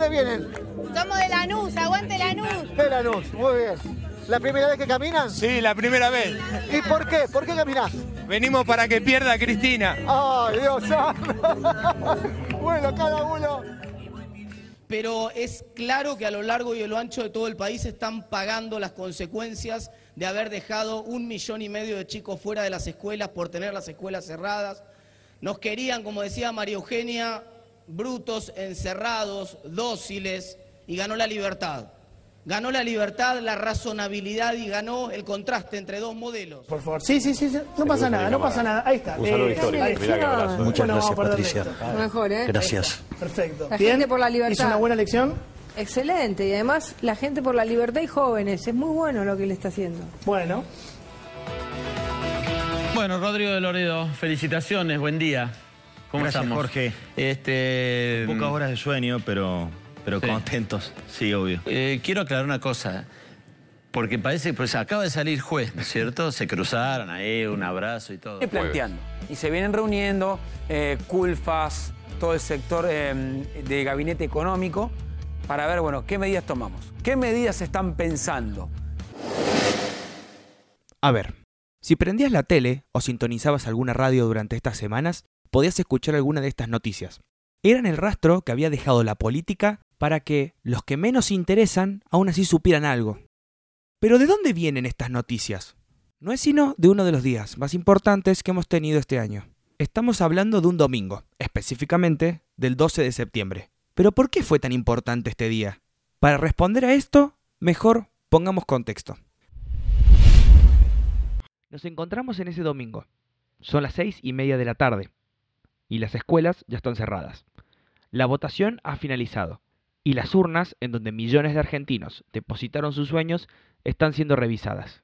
dónde vienen? Somos de Lanús, aguante Lanús. De Lanús, muy bien. ¿La primera vez que caminan? Sí, la primera vez. ¿Y por qué? ¿Por qué caminás? Venimos para que pierda Cristina. ¡Ay, Dios santo! bueno, cada uno pero es claro que a lo largo y a lo ancho de todo el país están pagando las consecuencias de haber dejado un millón y medio de chicos fuera de las escuelas por tener las escuelas cerradas. Nos querían, como decía María Eugenia, brutos, encerrados, dóciles, y ganó la libertad. Ganó la libertad, la razonabilidad y ganó el contraste entre dos modelos. Por favor. Sí, sí, sí, no pasa nada, no pasa nada. Ahí está. Un saludo histórico. Muchas gracias, Patricia. Mejor, ¿eh? Gracias. Perfecto. La gente por la libertad. ¿Hizo una buena elección? Excelente. Y además, la gente por la libertad y jóvenes. Es muy bueno lo que le está haciendo. Bueno. Bueno, Rodrigo de Loredo, felicitaciones, buen día. ¿Cómo Gracias, estamos? Jorge. Este, Pocas horas de sueño, pero, pero Sí. contentos. Sí, obvio. eh, quiero aclarar una cosa. Porque parece, pues acaba de salir juez, ¿no es cierto? Se cruzaron ahí, un abrazo y todo. viene planteando. Y se vienen reuniendo eh, Culfas, todo el sector eh, de gabinete económico, para ver, bueno, qué medidas tomamos. ¿Qué medidas se están pensando? A ver, si prendías la tele o sintonizabas alguna radio durante estas semanas, podías escuchar alguna de estas noticias. Eran el rastro que había dejado la política para que los que menos interesan aún así supieran algo. Pero ¿de dónde vienen estas noticias? No es sino de uno de los días más importantes que hemos tenido este año. Estamos hablando de un domingo, específicamente del 12 de septiembre. Pero ¿por qué fue tan importante este día? Para responder a esto, mejor pongamos contexto. Nos encontramos en ese domingo. Son las seis y media de la tarde. Y las escuelas ya están cerradas. La votación ha finalizado. Y las urnas, en donde millones de argentinos depositaron sus sueños, están siendo revisadas.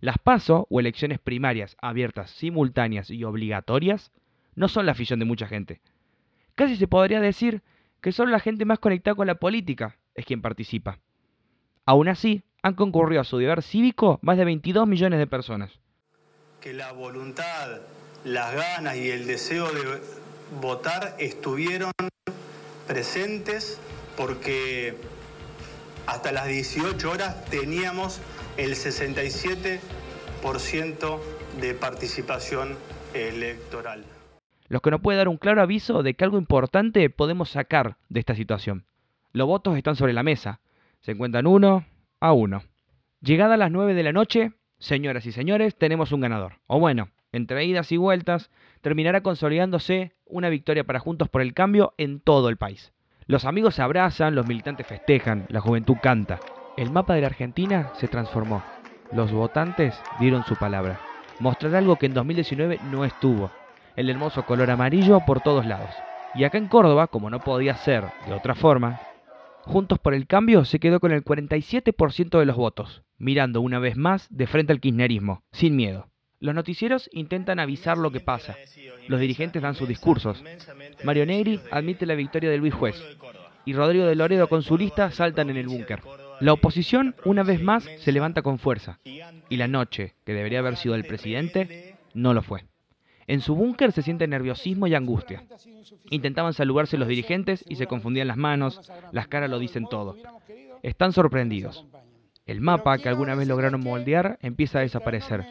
Las PASO, o elecciones primarias abiertas, simultáneas y obligatorias, no son la afición de mucha gente. Casi se podría decir que solo la gente más conectada con la política es quien participa. Aún así, han concurrido a su deber cívico más de 22 millones de personas. que la voluntad, las ganas y el deseo de votar estuvieron presentes porque hasta las 18 horas teníamos el 67% de participación electoral. Lo que nos puede dar un claro aviso de que algo importante podemos sacar de esta situación. Los votos están sobre la mesa. Se encuentran uno a uno. Llegada a las 9 de la noche, señoras y señores, tenemos un ganador. O bueno, entre idas y vueltas, terminará consolidándose una victoria para Juntos por el Cambio en todo el país. Los amigos se abrazan, los militantes festejan, la juventud canta. El mapa de la Argentina se transformó. Los votantes dieron su palabra. Mostrar algo que en 2019 no estuvo. El hermoso color amarillo por todos lados. Y acá en Córdoba, como no podía ser de otra forma, Juntos por el Cambio se quedó con el 47% de los votos, mirando una vez más de frente al kirchnerismo, sin miedo. Los noticieros intentan avisar lo que pasa. Los dirigentes dan sus discursos. Mario Negri admite la victoria de Luis Juez. Y Rodrigo de Loredo con su lista saltan en el búnker. La oposición, una vez más, se levanta con fuerza. Y la noche, que debería haber sido del presidente, no lo fue. En su búnker se siente nerviosismo y angustia. Intentaban saludarse los dirigentes y se confundían las manos, las caras lo dicen todo. Están sorprendidos. El mapa que alguna vez lograron moldear empieza a desaparecer.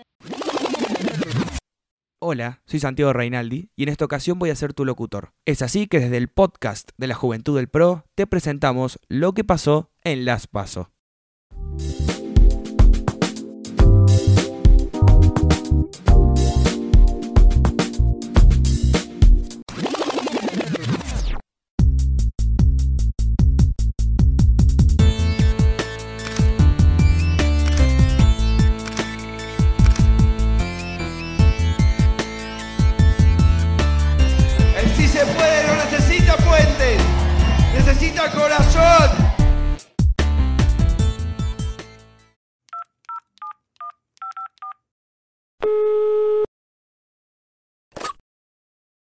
Hola, soy Santiago Reinaldi y en esta ocasión voy a ser tu locutor. Es así que desde el podcast de la Juventud del Pro te presentamos lo que pasó en Las Paso. Corazón.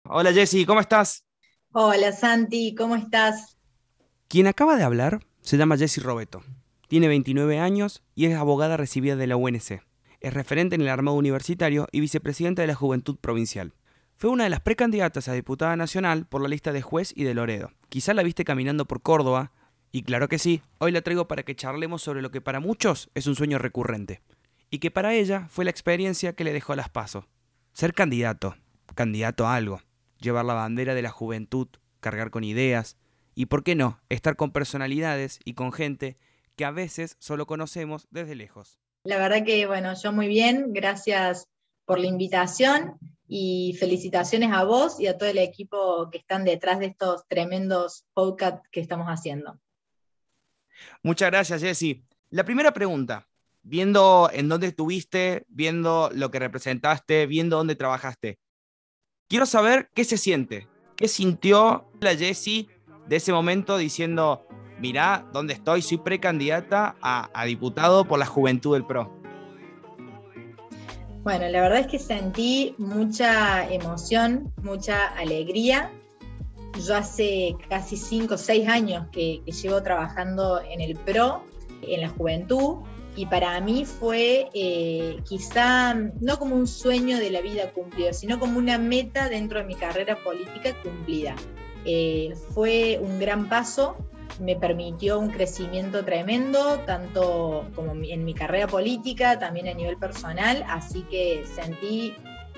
Hola Jessy, ¿cómo estás? Hola Santi, ¿cómo estás? Quien acaba de hablar se llama Jessy Robeto. Tiene 29 años y es abogada recibida de la UNC. Es referente en el armado universitario y vicepresidenta de la Juventud Provincial. Fue una de las precandidatas a diputada nacional por la lista de juez y de Loredo. Quizá la viste caminando por Córdoba, y claro que sí, hoy la traigo para que charlemos sobre lo que para muchos es un sueño recurrente, y que para ella fue la experiencia que le dejó a las pasos. Ser candidato, candidato a algo, llevar la bandera de la juventud, cargar con ideas, y por qué no, estar con personalidades y con gente que a veces solo conocemos desde lejos. La verdad que, bueno, yo muy bien, gracias por la invitación y felicitaciones a vos y a todo el equipo que están detrás de estos tremendos podcasts que estamos haciendo. Muchas gracias, Jessy. La primera pregunta, viendo en dónde estuviste, viendo lo que representaste, viendo dónde trabajaste, quiero saber qué se siente, qué sintió la Jessy de ese momento diciendo, mirá dónde estoy, soy precandidata a, a diputado por la juventud del PRO. Bueno, la verdad es que sentí mucha emoción, mucha alegría. Yo hace casi cinco o seis años que, llevo trabajando en el PRO, en la juventud, y para mí fue eh, quizá no como un sueño de la vida cumplido, sino como una meta dentro de mi carrera política cumplida. Eh, fue un gran paso me permitió un crecimiento tremendo, tanto como en mi carrera política, también a nivel personal, así que sentí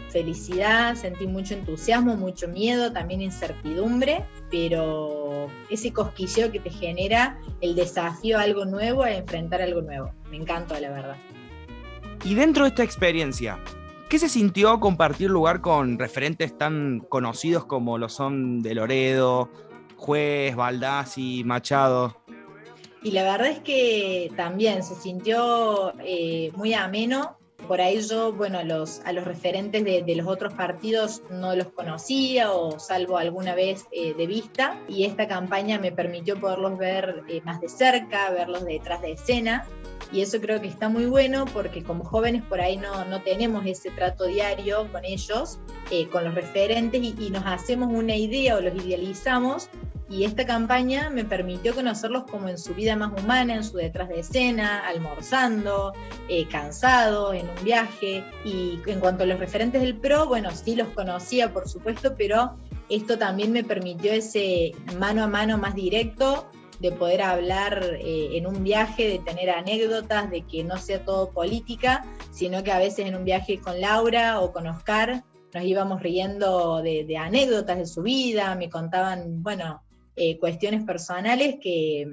felicidad, sentí mucho entusiasmo, mucho miedo, también incertidumbre, pero ese cosquilleo que te genera el desafío a algo nuevo, a enfrentar algo nuevo. Me encantó, la verdad. Y dentro de esta experiencia, ¿qué se sintió compartir lugar con referentes tan conocidos como lo son de Loredo, Juez, Baldassi, Machado. Y la verdad es que también se sintió eh, muy ameno. Por ahí yo, bueno, a los, a los referentes de, los otros partidos no los conocía o salvo alguna vez eh, de vista. Y esta campaña me permitió poderlos ver eh, más de cerca, verlos detrás de escena y eso creo que está muy bueno porque como jóvenes por ahí no, no tenemos ese trato diario con ellos, con los referentes y, nos hacemos una idea o los idealizamos y esta campaña me permitió conocerlos como en su vida más humana, en su detrás de escena, almorzando, eh, cansado, en un viaje. Y en cuanto a los referentes del PRO, bueno, sí los conocía, por supuesto, pero esto también me permitió ese mano a mano más directo de poder hablar eh, en un viaje, de tener anécdotas, de que no sea todo política, sino que a veces en un viaje con Laura o con Oscar nos íbamos riendo de, anécdotas de su vida, me contaban, bueno, eh, cuestiones personales que,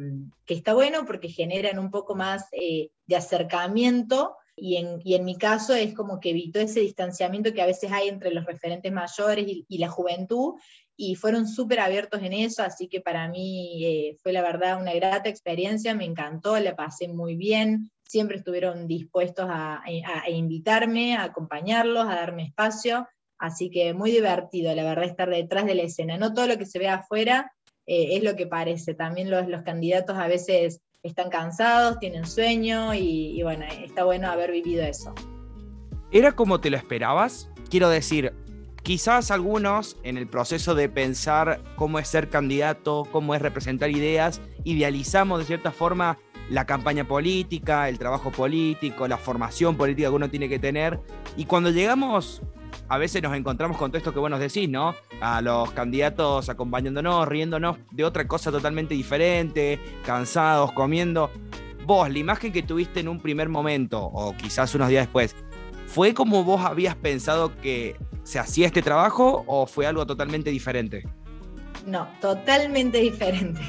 está bueno porque generan un poco más eh, de acercamiento y en, mi caso es como que evitó ese distanciamiento que a veces hay entre los referentes mayores y, la juventud y fueron súper abiertos en eso, así que para mí eh, fue la verdad una grata experiencia, me encantó, la pasé muy bien, siempre estuvieron dispuestos a, invitarme, a acompañarlos, a darme espacio, así que muy divertido, la verdad, estar detrás de la escena. No todo lo que se ve afuera eh, es lo que parece, también los, los, candidatos a veces están cansados, tienen sueño y, y bueno, está bueno haber vivido eso. ¿Era como te lo esperabas? Quiero decir, Quizás algunos en el proceso de pensar cómo es ser candidato, cómo es representar ideas, idealizamos de cierta forma la campaña política, el trabajo político, la formación política que uno tiene que tener. Y cuando llegamos, a veces nos encontramos con todo esto que vos nos decís, ¿no? A los candidatos acompañándonos, riéndonos de otra cosa totalmente diferente, cansados, comiendo. Vos, la imagen que tuviste en un primer momento, o quizás unos días después, ¿fue como vos habías pensado que se hacía este trabajo o fue algo totalmente diferente? No, totalmente diferente.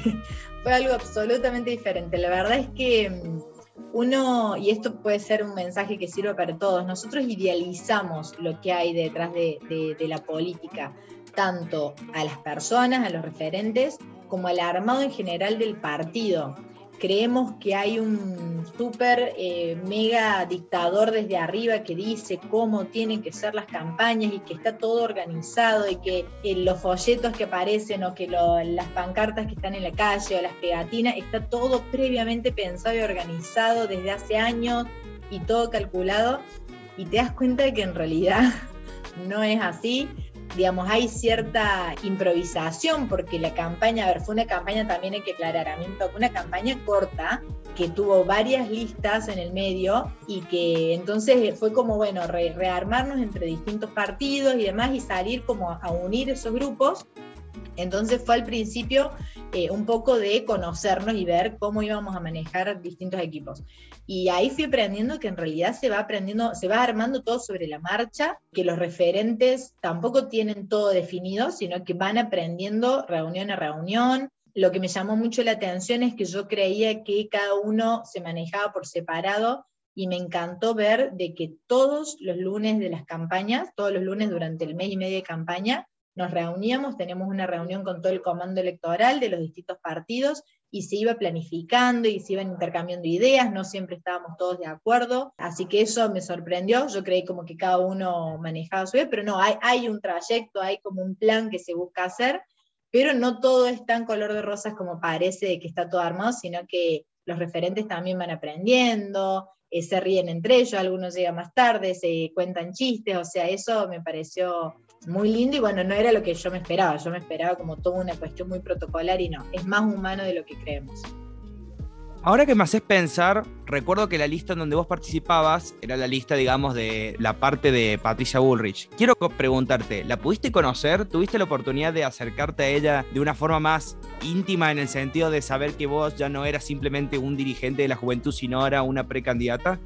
fue algo absolutamente diferente. La verdad es que mm, uno, y esto puede ser un mensaje que sirve para todos, nosotros idealizamos lo que hay detrás de, de la política, tanto a las personas, a los referentes, como al armado en general del partido creemos que hay un súper eh, mega dictador desde arriba que dice cómo tienen que ser las campañas y que está todo organizado y que eh, los folletos que aparecen o que las pancartas que están en la calle o las pegatinas, está todo previamente pensado y organizado desde hace años y todo calculado. Y te das cuenta de que en realidad no es así digamos, hay cierta improvisación porque la campaña, a ver, fue una campaña también hay que aclarar, a mí me una campaña corta, que tuvo varias listas en el medio y que entonces fue como, bueno, rearmarnos entre distintos partidos y demás y salir como a unir esos grupos entonces fue al principio eh, un poco de conocernos y ver cómo íbamos a manejar distintos equipos. Y ahí fui aprendiendo que en realidad se va aprendiendo, se va armando todo sobre la marcha, que los referentes tampoco tienen todo definido, sino que van aprendiendo reunión a reunión. Lo que me llamó mucho la atención es que yo creía que cada uno se manejaba por separado y me encantó ver de que todos los lunes de las campañas, todos los lunes durante el mes y medio de campaña, nos reuníamos, tenemos una reunión con todo el comando electoral de los distintos partidos y se iba planificando y se iban intercambiando ideas, no siempre estábamos todos de acuerdo, así que eso me sorprendió, yo creí como que cada uno manejaba su vida, pero no, hay, hay un trayecto, hay como un plan que se busca hacer, pero no todo es tan color de rosas como parece que está todo armado, sino que los referentes también van aprendiendo, eh, se ríen entre ellos, algunos llegan más tarde, se cuentan chistes, o sea, eso me pareció muy lindo y bueno, no era lo que yo me esperaba, yo me esperaba como toda una cuestión muy protocolar y no, es más humano de lo que creemos. Ahora que me haces pensar, recuerdo que la lista en donde vos participabas era la lista, digamos, de la parte de Patricia Bullrich. Quiero preguntarte, ¿la pudiste conocer? ¿Tuviste la oportunidad de acercarte a ella de una forma más íntima en el sentido de saber que vos ya no eras simplemente un dirigente de la juventud, sino era una precandidata?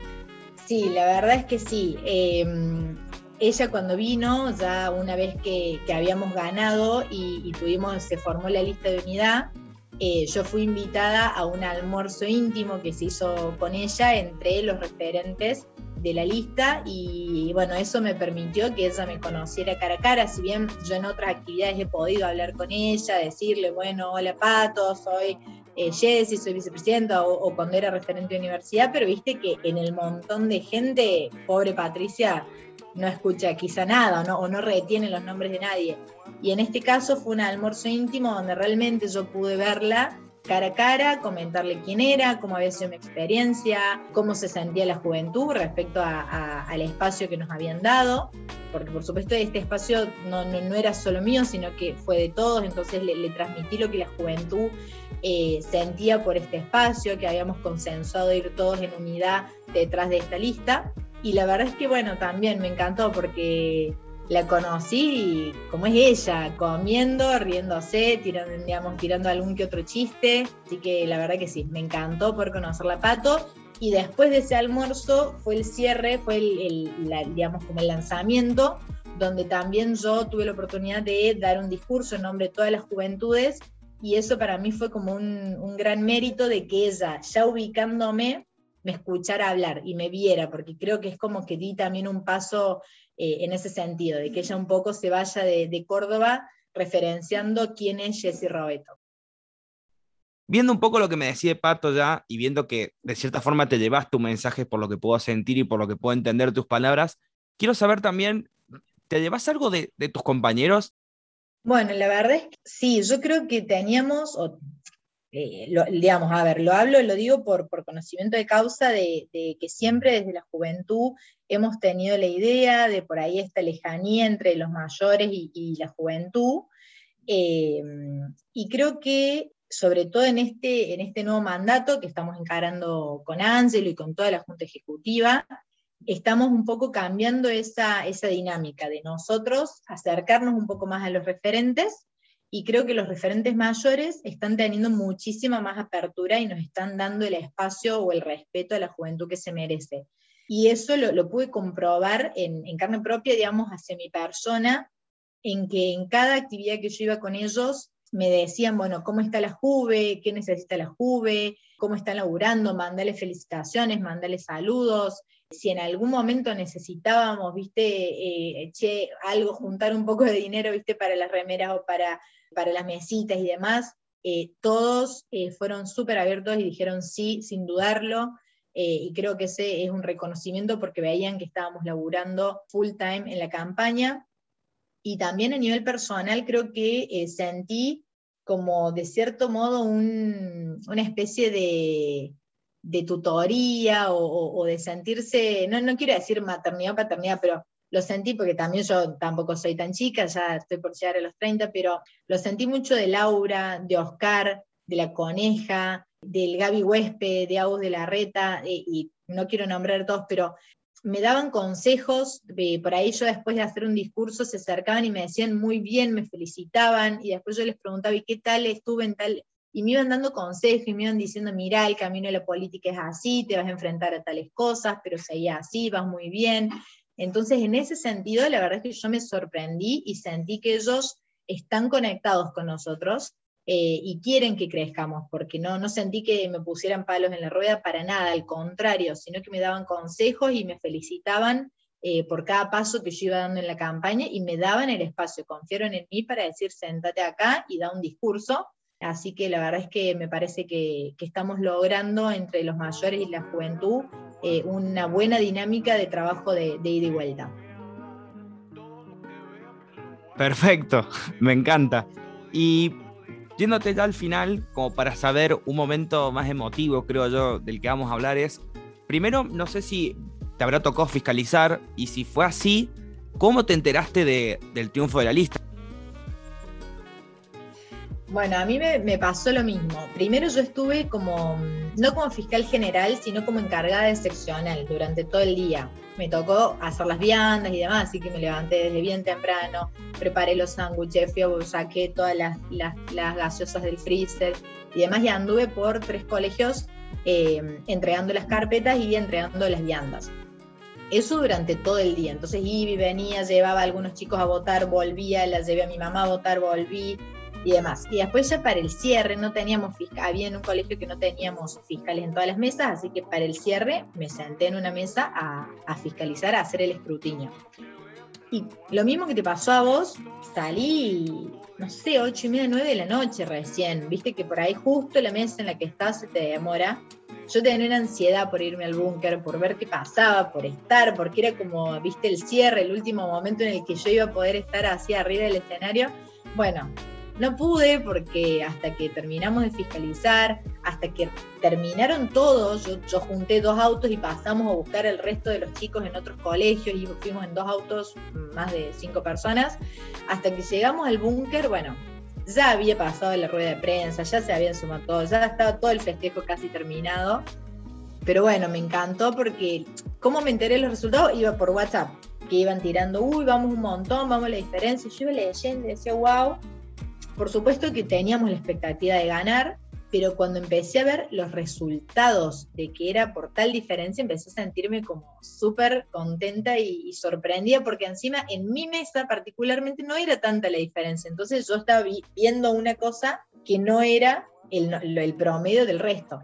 Sí, la verdad es que sí. Em, ella cuando vino, ya una vez que, habíamos ganado y, tuvimos, se formó la lista de unidad, eh, yo fui invitada a un almuerzo íntimo que se hizo con ella entre los referentes de la lista y bueno, eso me permitió que ella me conociera cara a cara, si bien yo en otras actividades he podido hablar con ella, decirle, bueno, hola Pato, soy eh, Jessy, soy vicepresidenta o, o, cuando era referente de universidad, pero viste que en el montón de gente, pobre Patricia, no escucha quizá nada o no, retiene los nombres de nadie. Y en este caso fue un almuerzo íntimo donde realmente yo pude verla cara a cara, comentarle quién era, cómo había sido mi experiencia, cómo se sentía la juventud respecto al espacio que nos habían dado, porque por supuesto este espacio no, no, era solo mío, sino que fue de todos, entonces le, transmití lo que la juventud eh, sentía por este espacio, que habíamos consensuado ir todos en unidad detrás de esta lista. Y la verdad es que, bueno, también me encantó porque la conocí como es ella, comiendo, riéndose, tirando, digamos, tirando algún que otro chiste. Así que la verdad que sí, me encantó por conocerla Pato. Y después de ese almuerzo fue el cierre, fue el, digamos, como el lanzamiento, donde también yo tuve la oportunidad de dar un discurso en nombre de todas las juventudes. Y eso para mí fue como un, un gran mérito de que ella, ya ubicándome, me escuchara hablar y me viera, porque creo que es como que di también un paso eh, en ese sentido, de que ella un poco se vaya de, Córdoba referenciando quién es Jessy Robeto. Viendo un poco lo que me decía Pato ya y viendo que de cierta forma te llevas tu mensaje por lo que puedo sentir y por lo que puedo entender tus palabras, quiero saber también, ¿te llevas algo de, de tus compañeros? Bueno, la verdad es que sí, yo creo que teníamos, o eh, digamos, a ver, lo hablo, lo digo por, por conocimiento de causa de, que siempre desde la juventud hemos tenido la idea de por ahí esta lejanía entre los mayores y, la juventud. Eh, y creo que sobre todo en este, en este nuevo mandato que estamos encarando con Ángelo y con toda la Junta Ejecutiva, estamos un poco cambiando esa, esa dinámica de nosotros acercarnos un poco más a los referentes y creo que los referentes mayores están teniendo muchísima más apertura y nos están dando el espacio o el respeto a la juventud que se merece. Y eso lo, pude comprobar en, carne propia, digamos, hacia mi persona, en que en cada actividad que yo iba con ellos me decían, bueno, ¿cómo está la Juve? ¿Qué necesita la Juve? ¿Cómo están laburando? Mándale felicitaciones, mándale saludos. Si en algún momento necesitábamos, viste, eh, algo, juntar un poco de dinero, viste, para las remeras o para para las mesitas y demás, eh, todos eh, fueron súper abiertos y dijeron sí, sin dudarlo. Eh, y creo que ese es un reconocimiento porque veían que estábamos laburando full time en la campaña. Y también a nivel personal creo que sentí como de cierto modo una especie de, tutoría o, de sentirse, no, no quiero decir maternidad o paternidad, pero lo sentí porque también yo tampoco soy tan chica, ya estoy por llegar a los 30, pero lo sentí mucho de Laura, de Oscar, de la coneja, del Gaby Huespe, de Agus de la Reta, eh, y no quiero nombrar todos, pero me daban consejos, por ahí yo después de hacer un discurso se acercaban y me decían muy bien, me felicitaban, y después yo les preguntaba, ¿y qué tal estuve en tal? Y me iban dando consejos y me iban diciendo, mira, el camino de la política es así, te vas a enfrentar a tales cosas, pero seguía así, vas muy bien. Entonces, en ese sentido, la verdad es que yo me sorprendí y sentí que ellos están conectados con nosotros eh, y quieren que crezcamos, porque no, no sentí que me pusieran palos en la rueda para nada, al contrario, sino que me daban consejos y me felicitaban eh, por cada paso que yo iba dando en la campaña y me daban el espacio, confiaron en mí para decir, sentate acá y da un discurso. Así que la verdad es que me parece que, estamos logrando entre los mayores y la juventud eh, una buena dinámica de trabajo de, de ida y vuelta. Perfecto, me encanta. Y Yéndote ya al final, como para saber un momento más emotivo, creo yo, del que vamos a hablar es, primero, no sé si te habrá tocado fiscalizar y si fue así, ¿cómo te enteraste del triunfo de la lista? Bueno, a mí me, pasó lo mismo. Primero yo estuve como, no como fiscal general, sino como encargada de seccional durante todo el día. Me tocó hacer las viandas y demás, así que me levanté desde bien temprano, preparé los sándwiches, fui a saqué todas las, las, gaseosas del freezer y demás, y anduve por tres colegios eh, entregando las carpetas y entregando las viandas. Eso durante todo el día. Entonces iba y venía, llevaba a algunos chicos a votar, volvía, las llevé a mi mamá a votar, volví y demás. Y después ya para el cierre no teníamos fiscal, había en un colegio que no teníamos fiscales en todas las mesas, así que para el cierre me senté en una mesa a, a fiscalizar, a hacer el escrutinio. Y lo mismo que te pasó a vos, salí, no sé, ocho y media, nueve de la noche recién. Viste que por ahí justo la mesa en la que estás se te demora. Yo tenía una ansiedad por irme al búnker, por ver qué pasaba, por estar, porque era como, viste, el cierre, el último momento en el que yo iba a poder estar así arriba del escenario. Bueno, no pude porque hasta que terminamos de fiscalizar, hasta que terminaron todos, yo, junté dos autos y pasamos a buscar el resto de los chicos en otros colegios y fuimos en dos autos, más de cinco personas, hasta que llegamos al búnker, bueno, ya había pasado la rueda de prensa, ya se habían sumado todos, ya estaba todo el festejo casi terminado. Pero bueno, me encantó porque, ¿cómo me enteré de los resultados? Iba por WhatsApp, que iban tirando, uy, vamos un montón, vamos a la diferencia. Yo iba leyendo y decía, wow, por supuesto que teníamos la expectativa de ganar, pero cuando empecé a ver los resultados de que era por tal diferencia, empecé a sentirme como súper contenta y, sorprendida, porque encima en mi mesa particularmente no era tanta la diferencia. Entonces yo estaba viendo una cosa que no era el, promedio del resto.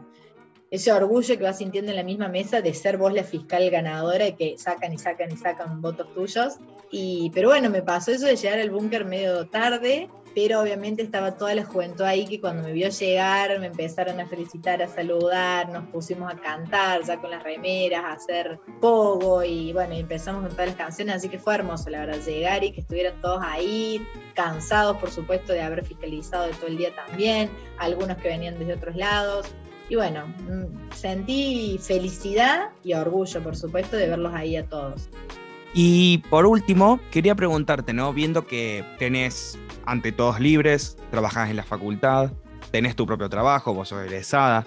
Ese orgullo que vas sintiendo en la misma mesa de ser vos la fiscal ganadora y que sacan y sacan y sacan votos tuyos. Y, pero bueno, me pasó eso de llegar al búnker medio tarde pero obviamente estaba toda la juventud ahí que cuando me vio llegar me empezaron a felicitar, a saludar, nos pusimos a cantar ya con las remeras, a hacer pogo y bueno, empezamos con todas las canciones, así que fue hermoso la verdad llegar y que estuvieran todos ahí, cansados por supuesto de haber fiscalizado de todo el día también, algunos que venían desde otros lados. Y bueno, mm, sentí felicidad y orgullo, por supuesto, de verlos ahí a todos. Y por último, quería preguntarte, ¿no? Viendo que tenés ante todos libres, trabajás en la facultad, tenés tu propio trabajo, vos sos egresada,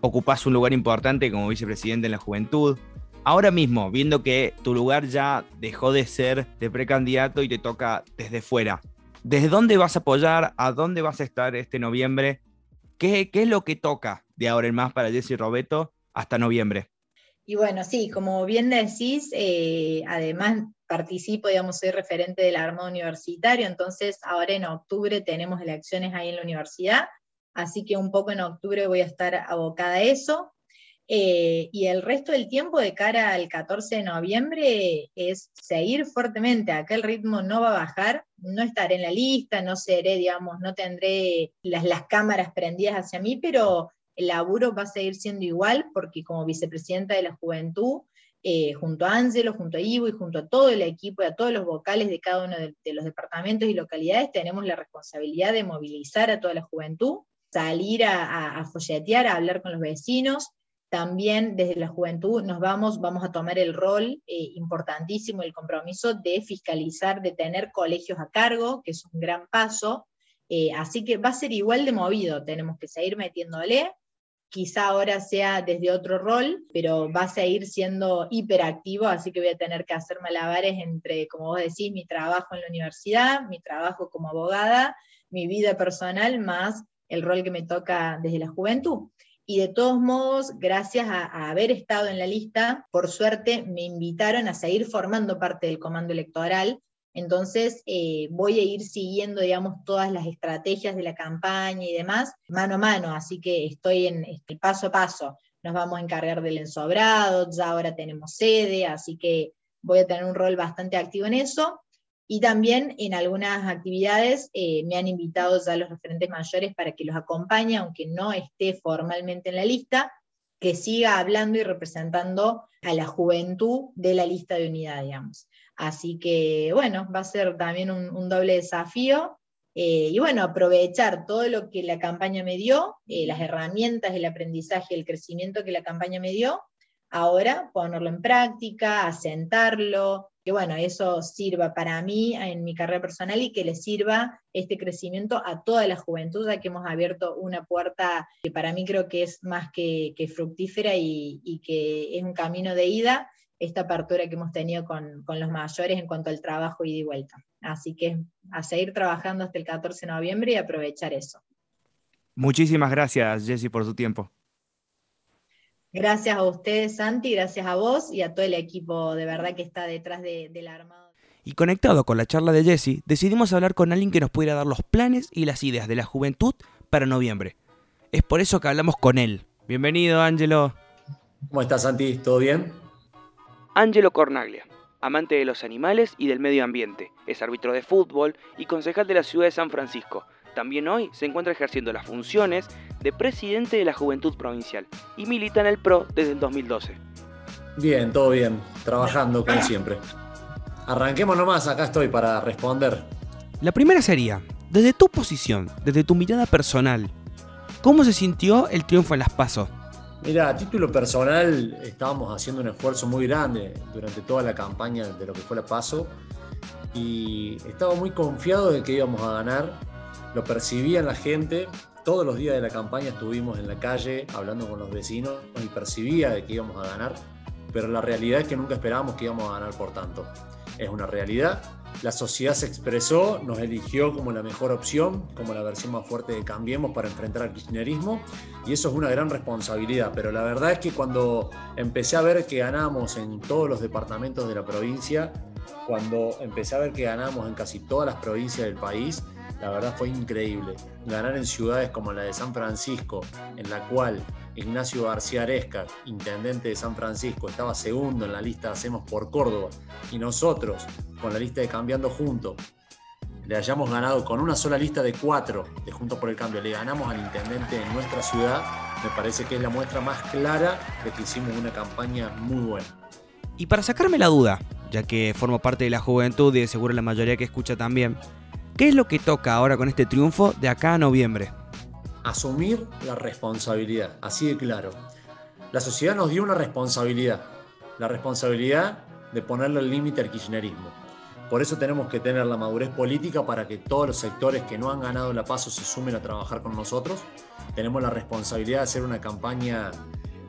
ocupás un lugar importante como vicepresidente en la juventud. Ahora mismo, viendo que tu lugar ya dejó de ser de precandidato y te toca desde fuera, ¿desde dónde vas a apoyar? ¿A dónde vas a estar este noviembre? ¿Qué, qué es lo que toca de ahora en más para Jesse Roberto hasta noviembre? Y bueno, sí, como bien decís, eh, además participo, digamos, soy referente del armado universitario, entonces ahora en octubre tenemos elecciones ahí en la universidad, así que un poco en octubre voy a estar abocada a eso. Eh, y el resto del tiempo de cara al 14 de noviembre es seguir fuertemente, aquel ritmo no va a bajar, no estaré en la lista, no seré, digamos, no tendré las, las cámaras prendidas hacia mí, pero el laburo va a seguir siendo igual porque como vicepresidenta de la juventud, eh, junto a Ángelo, junto a Ivo y junto a todo el equipo y a todos los vocales de cada uno de, los departamentos y localidades, tenemos la responsabilidad de movilizar a toda la juventud, salir a, folletear, a hablar con los vecinos. También desde la juventud nos vamos, vamos a tomar el rol eh, importantísimo, el compromiso de fiscalizar, de tener colegios a cargo, que es un gran paso. Eh, así que va a ser igual de movido, tenemos que seguir metiéndole, quizá ahora sea desde otro rol, pero va a seguir siendo hiperactivo, así que voy a tener que hacer malabares entre, como vos decís, mi trabajo en la universidad, mi trabajo como abogada, mi vida personal, más el rol que me toca desde la juventud. Y de todos modos, gracias a, haber estado en la lista, por suerte me invitaron a seguir formando parte del comando electoral. Entonces eh, voy a ir siguiendo, digamos, todas las estrategias de la campaña y demás, mano a mano. Así que estoy en este, paso a paso. Nos vamos a encargar del ensobrado, ya ahora tenemos sede, así que voy a tener un rol bastante activo en eso. Y también en algunas actividades eh, me han invitado ya los referentes mayores para que los acompañe, aunque no esté formalmente en la lista, que siga hablando y representando a la juventud de la lista de unidad, digamos. Así que, bueno, va a ser también un, doble desafío. Eh, y bueno, aprovechar todo lo que la campaña me dio, eh, las herramientas, el aprendizaje, el crecimiento que la campaña me dio, ahora ponerlo en práctica, asentarlo, que bueno, eso sirva para mí en mi carrera personal y que le sirva este crecimiento a toda la juventud, ya que hemos abierto una puerta que para mí creo que es más que, fructífera y, que es un camino de ida, esta apertura que hemos tenido con, los mayores en cuanto al trabajo ida y vuelta. Así que a seguir trabajando hasta el 14 de noviembre y aprovechar eso. Muchísimas gracias, Jessy, por su tiempo. Gracias a ustedes, Santi, gracias a vos y a todo el equipo de verdad que está detrás de, del armado. Y conectado con la charla de Jesse, decidimos hablar con alguien que nos pudiera dar los planes y las ideas de la juventud para noviembre. Es por eso que hablamos con él. Bienvenido, Ángelo. ¿Cómo estás, Santi? ¿Todo bien? Ángelo Cornaglia, amante de los animales y del medio ambiente. Es árbitro de fútbol y concejal de la ciudad de San Francisco también hoy se encuentra ejerciendo las funciones de presidente de la Juventud Provincial y milita en el PRO desde el 2012. Bien, todo bien, trabajando como siempre. Arranquemos nomás, acá estoy para responder. La primera sería, desde tu posición, desde tu mirada personal, ¿cómo se sintió el triunfo en Las Pasos? Mira, a título personal estábamos haciendo un esfuerzo muy grande durante toda la campaña de lo que fue la Paso y estaba muy confiado de que íbamos a ganar lo percibía la gente. Todos los días de la campaña estuvimos en la calle hablando con los vecinos y percibía de que íbamos a ganar, pero la realidad es que nunca esperábamos que íbamos a ganar por tanto. Es una realidad. La sociedad se expresó, nos eligió como la mejor opción, como la versión más fuerte de Cambiemos para enfrentar al kirchnerismo, y eso es una gran responsabilidad. Pero la verdad es que cuando empecé a ver que ganamos en todos los departamentos de la provincia, cuando empecé a ver que ganamos en casi todas las provincias del país, la verdad fue increíble. Ganar en ciudades como la de San Francisco, en la cual Ignacio García Aresca, intendente de San Francisco, estaba segundo en la lista Hacemos por Córdoba, y nosotros, con la lista de Cambiando Juntos, le hayamos ganado con una sola lista de cuatro de Juntos por el Cambio, le ganamos al intendente en nuestra ciudad, me parece que es la muestra más clara de que hicimos una campaña muy buena. Y para sacarme la duda, ya que formo parte de la juventud y de seguro la mayoría que escucha también, ¿Qué es lo que toca ahora con este triunfo de acá a noviembre? Asumir la responsabilidad, así de claro. La sociedad nos dio una responsabilidad, la responsabilidad de ponerle el límite al kirchnerismo. Por eso tenemos que tener la madurez política para que todos los sectores que no han ganado la paso se sumen a trabajar con nosotros. Tenemos la responsabilidad de hacer una campaña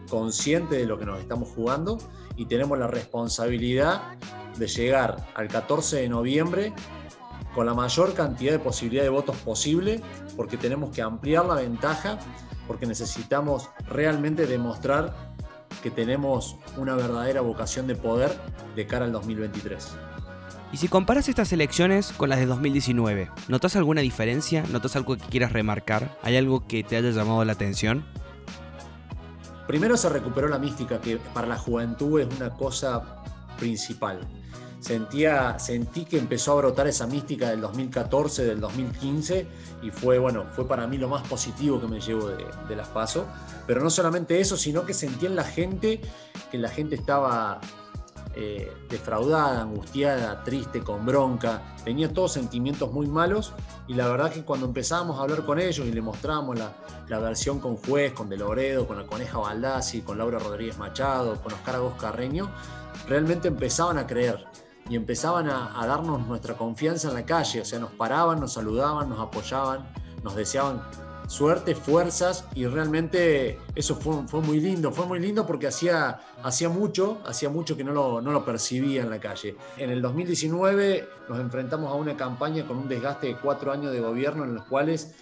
consciente de lo que nos estamos jugando y tenemos la responsabilidad de llegar al 14 de noviembre con la mayor cantidad de posibilidad de votos posible, porque tenemos que ampliar la ventaja, porque necesitamos realmente demostrar que tenemos una verdadera vocación de poder de cara al 2023. Y si comparas estas elecciones con las de 2019, ¿notas alguna diferencia? ¿Notas algo que quieras remarcar? ¿Hay algo que te haya llamado la atención? Primero se recuperó la mística, que para la juventud es una cosa principal sentía, sentí que empezó a brotar esa mística del 2014, del 2015, y fue, bueno, fue para mí lo más positivo que me llevo de, las PASO. Pero no solamente eso, sino que sentí en la gente que la gente estaba eh, defraudada, angustiada, triste, con bronca, tenía todos sentimientos muy malos y la verdad que cuando empezábamos a hablar con ellos y le mostramos la, la versión con Juez, con De Loredo, con la Coneja Baldassi, con Laura Rodríguez Machado, con Oscar Agos Carreño, realmente empezaban a creer y empezaban a, darnos nuestra confianza en la calle, o sea, nos paraban, nos saludaban, nos apoyaban, nos deseaban suerte, fuerzas y realmente eso fue, fue muy lindo, fue muy lindo porque hacía, hacía mucho, hacía mucho que no lo, no lo percibía en la calle. En el 2019 nos enfrentamos a una campaña con un desgaste de cuatro años de gobierno en los cuales